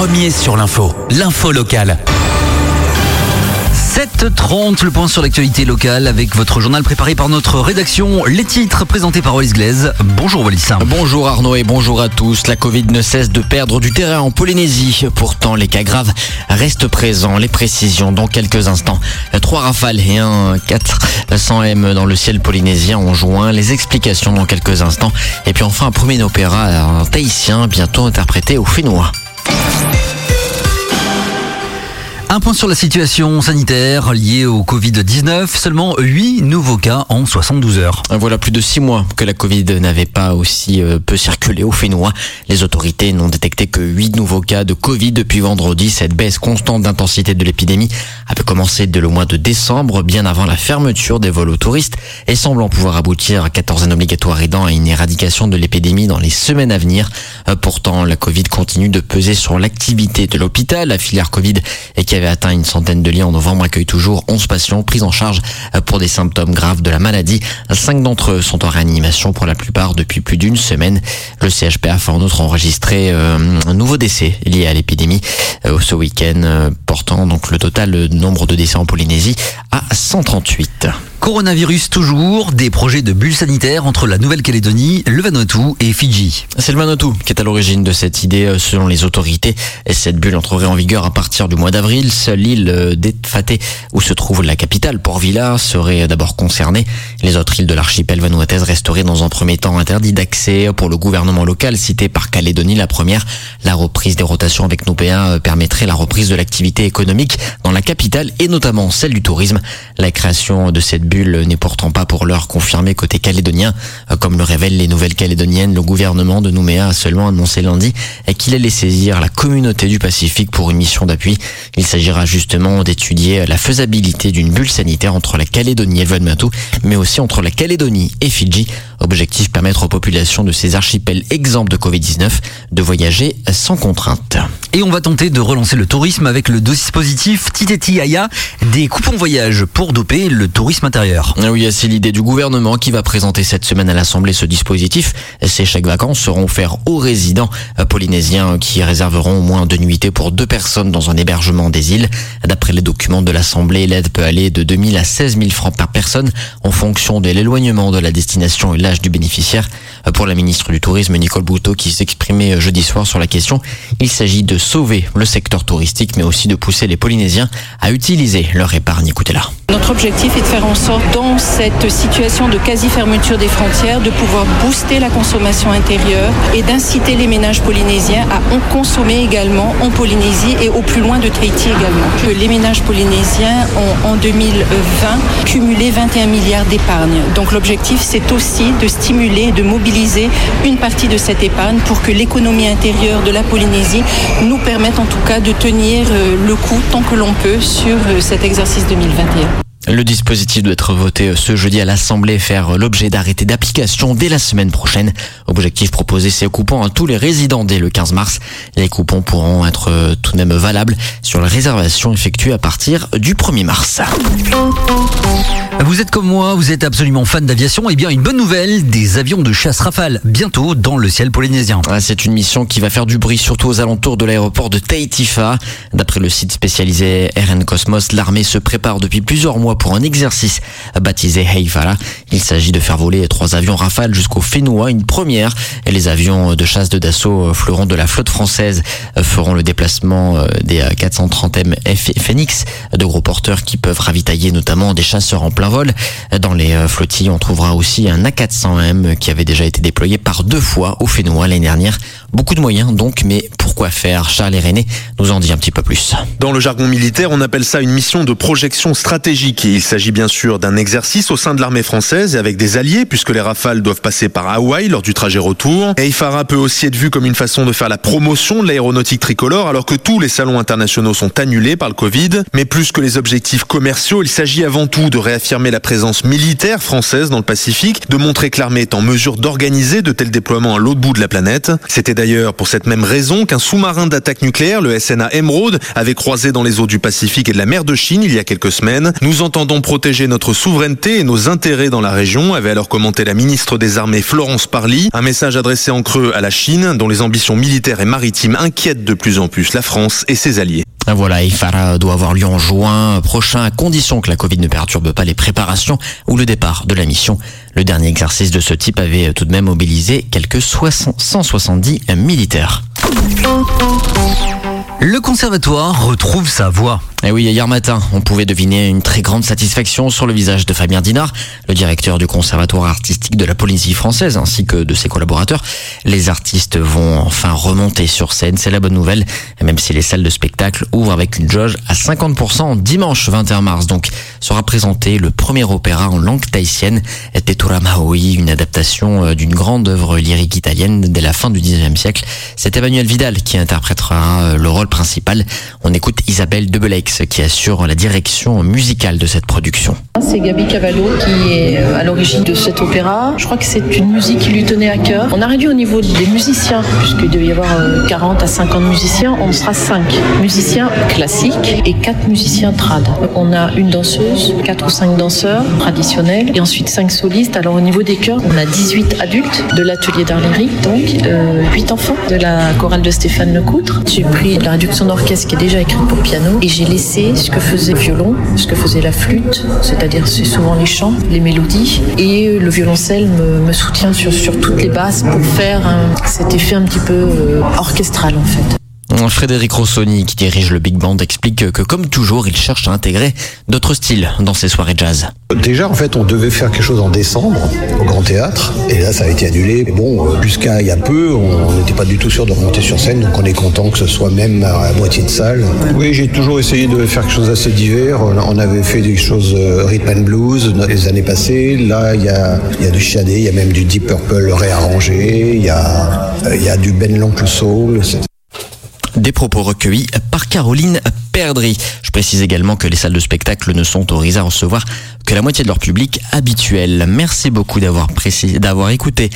premier sur l'info, l'info locale. 7h30, le point sur l'actualité locale avec votre journal préparé par notre rédaction. Les titres présentés par Wallis Glaise. Bonjour Wallis. Bonjour Arnaud et bonjour à tous. La Covid ne cesse de perdre du terrain en Polynésie. Pourtant, les cas graves restent présents. Les précisions dans quelques instants. Trois rafales et un 400 M dans le ciel polynésien ont joint. Les explications dans quelques instants. Et puis enfin, un premier opéra un tahitien bientôt interprété au finnois. Un point sur la situation sanitaire liée au Covid-19. Seulement 8 nouveaux cas en 72 heures. Voilà plus de 6 mois que la Covid n'avait pas aussi euh, peu circulé au Fénois. Les autorités n'ont détecté que 8 nouveaux cas de Covid depuis vendredi. Cette baisse constante d'intensité de l'épidémie avait commencé dès le mois de décembre, bien avant la fermeture des vols aux touristes et semblant pouvoir aboutir à 14 ans obligatoires aidant à une éradication de l'épidémie dans les semaines à venir. Euh, pourtant, la Covid continue de peser sur l'activité de l'hôpital. La filière Covid et qui avait atteint une centaine de lits en novembre accueille toujours 11 patients pris en charge pour des symptômes graves de la maladie. Cinq d'entre eux sont en réanimation pour la plupart depuis plus d'une semaine. Le CHPF a en outre enregistré euh, un nouveau décès lié à l'épidémie euh, ce week-end, euh, portant donc le total nombre de décès en Polynésie à 138. Coronavirus toujours, des projets de bulles sanitaires entre la Nouvelle-Calédonie, le Vanuatu et Fidji. C'est le Vanuatu qui est à l'origine de cette idée euh, selon les autorités. Et cette bulle entrerait en vigueur à partir du mois d'avril. Seule l'île euh, d'Etfaté, où se trouve la capitale, Port-Vila, serait d'abord concernée. Les autres îles de l'archipel vanuataise resteraient dans un premier temps interdites d'accès pour le gouvernement local, cité par Calédonie la première. La reprise des rotations avec Nopéa euh, permettrait la reprise de l'activité économique dans la capitale et notamment celle du tourisme. La création de cette n'est pourtant pas pour l'heure confirmée côté calédonien. Comme le révèlent les nouvelles calédoniennes, le gouvernement de Nouméa a seulement annoncé lundi qu'il allait saisir la communauté du Pacifique pour une mission d'appui. Il s'agira justement d'étudier la faisabilité d'une bulle sanitaire entre la Calédonie et Vanuatu, mais aussi entre la Calédonie et Fidji. Objectif permettre aux populations de ces archipels exempts de Covid-19 de voyager sans contrainte. Et on va tenter de relancer le tourisme avec le dispositif Titeti Aya, des coupons voyage pour doper le tourisme intérieur. Ah oui, c'est l'idée du gouvernement qui va présenter cette semaine à l'Assemblée ce dispositif. Ces chèques vacances seront offerts aux résidents polynésiens qui réserveront au moins deux nuitées pour deux personnes dans un hébergement des îles. D'après les documents de l'Assemblée, l'aide peut aller de 2000 à 16 000 francs par personne en fonction de l'éloignement de la destination et l'âge du bénéficiaire. Pour la ministre du Tourisme, Nicole Bouteau, qui s'exprimait jeudi soir sur la question, il s'agit de sauver le secteur touristique, mais aussi de pousser les Polynésiens à utiliser leur épargne. Écoutez-la. Notre objectif est de faire en sorte, dans cette situation de quasi-fermeture des frontières, de pouvoir booster la consommation intérieure et d'inciter les ménages polynésiens à en consommer également en Polynésie et au plus loin de Tahiti également. Les ménages polynésiens ont en 2020 cumulé 21 milliards d'épargne. Donc l'objectif, c'est aussi de stimuler, de mobiliser une partie de cette épargne pour que l'économie intérieure de la Polynésie nous permette en tout cas de tenir euh, le coup tant que l'on peut sur euh, cet exercice 2021. Le dispositif doit être voté ce jeudi à l'Assemblée et faire l'objet d'arrêtés d'application dès la semaine prochaine. Objectif proposé ces coupons à tous les résidents dès le 15 mars. Les coupons pourront être tout de même valables sur la réservation effectuée à partir du 1er mars. Vous êtes comme moi, vous êtes absolument fan d'aviation. Eh bien, une bonne nouvelle, des avions de chasse Rafale bientôt dans le ciel polynésien. Ah, c'est une mission qui va faire du bruit surtout aux alentours de l'aéroport de Tahitifa. D'après le site spécialisé RN Cosmos, l'armée se prépare depuis plusieurs mois pour un exercice baptisé Heifara. Il s'agit de faire voler trois avions Rafale jusqu'au Fénois, une première. Et les avions de chasse de Dassault fleurons de la flotte française feront le déplacement euh, des 430M F Phoenix, de gros porteurs qui peuvent ravitailler notamment des chasseurs en plein vol. Dans les euh, flottilles, on trouvera aussi un A400M qui avait déjà été déployé par deux fois au Fénois l'année dernière. Beaucoup de moyens donc, mais pourquoi faire? Charles et René nous en dit un petit peu plus. Dans le jargon militaire, on appelle ça une mission de projection stratégique. Il s'agit bien sûr d'un exercice au sein de l'armée française et avec des alliés, puisque les rafales doivent passer par Hawaï lors du trajet retour. Et IFARA peut aussi être vu comme une façon de faire la promotion de l'aéronautique tricolore, alors que tous les salons internationaux sont annulés par le Covid. Mais plus que les objectifs commerciaux, il s'agit avant tout de réaffirmer la présence militaire française dans le Pacifique, de montrer que l'armée est en mesure d'organiser de tels déploiements à l'autre bout de la planète. C'était d'ailleurs pour cette même raison qu'un sous-marin d'attaque nucléaire, le SNA Emerald, avait croisé dans les eaux du Pacifique et de la mer de Chine il y a quelques semaines. Nous en entendons protéger notre souveraineté et nos intérêts dans la région, avait alors commenté la ministre des Armées Florence Parly. Un message adressé en creux à la Chine, dont les ambitions militaires et maritimes inquiètent de plus en plus la France et ses alliés. Voilà, IFARA doit avoir lieu en juin prochain à condition que la Covid ne perturbe pas les préparations ou le départ de la mission. Le dernier exercice de ce type avait tout de même mobilisé quelques 170 militaires. Le conservatoire retrouve sa voix. Et eh oui, hier matin, on pouvait deviner une très grande satisfaction sur le visage de Fabien Dinard, le directeur du conservatoire artistique de la Polynésie française, ainsi que de ses collaborateurs. Les artistes vont enfin remonter sur scène, c'est la bonne nouvelle, même si les salles de spectacle ouvrent avec une jauge à 50% dimanche 21 mars. Donc, sera présenté le premier opéra en langue tahitienne, Tetura Maui, une adaptation euh, d'une grande œuvre lyrique italienne dès la fin du 19e siècle. C'est Emmanuel Vidal qui interprétera euh, le rôle principal. On écoute Isabelle Debelec qui assure la direction musicale de cette production. C'est Gabi Cavallo qui est euh, à l'origine de cet opéra. Je crois que c'est une musique qui lui tenait à cœur. On a réduit au niveau des musiciens, puisqu'il devait y avoir 40 euh, à 50 musiciens. On sera 5 musiciens classiques et 4 musiciens trad. On a une danseuse, 4 ou 5 danseurs traditionnels et ensuite 5 solistes. Alors au niveau des chœurs, on a 18 adultes de l'atelier d'art donc 8 euh, enfants de la chorale de Stéphane Lecoutre. J'ai pris la réduction d'orchestre qui est déjà écrite pour piano et j'ai ce que faisait le violon, ce que faisait la flûte, c'est-à-dire c'est souvent les chants, les mélodies, et le violoncelle me, soutient sur, toutes les basses pour faire cet effet un petit peu euh, orchestral en fait. Frédéric Rossoni, qui dirige le Big Band, explique que, comme toujours, il cherche à intégrer d'autres styles dans ses soirées jazz. Déjà, en fait, on devait faire quelque chose en décembre au Grand Théâtre, et là, ça a été annulé. Mais bon, euh, jusqu'à il y a peu, on n'était pas du tout sûr de remonter sur scène, donc on est content que ce soit même à moitié de salle. Oui, j'ai toujours essayé de faire quelque chose d'assez divers. On avait fait des choses euh, rhythm and blues les années passées. Là, il y a, du Shadé, il y a même du Deep Purple réarrangé, il y a, euh, du Ben L'Oncle Soul. Des propos recueillis par Caroline Perdry. Je précise également que les salles de spectacle ne sont autorisées à recevoir que la moitié de leur public habituel. Merci beaucoup d'avoir d'avoir écouté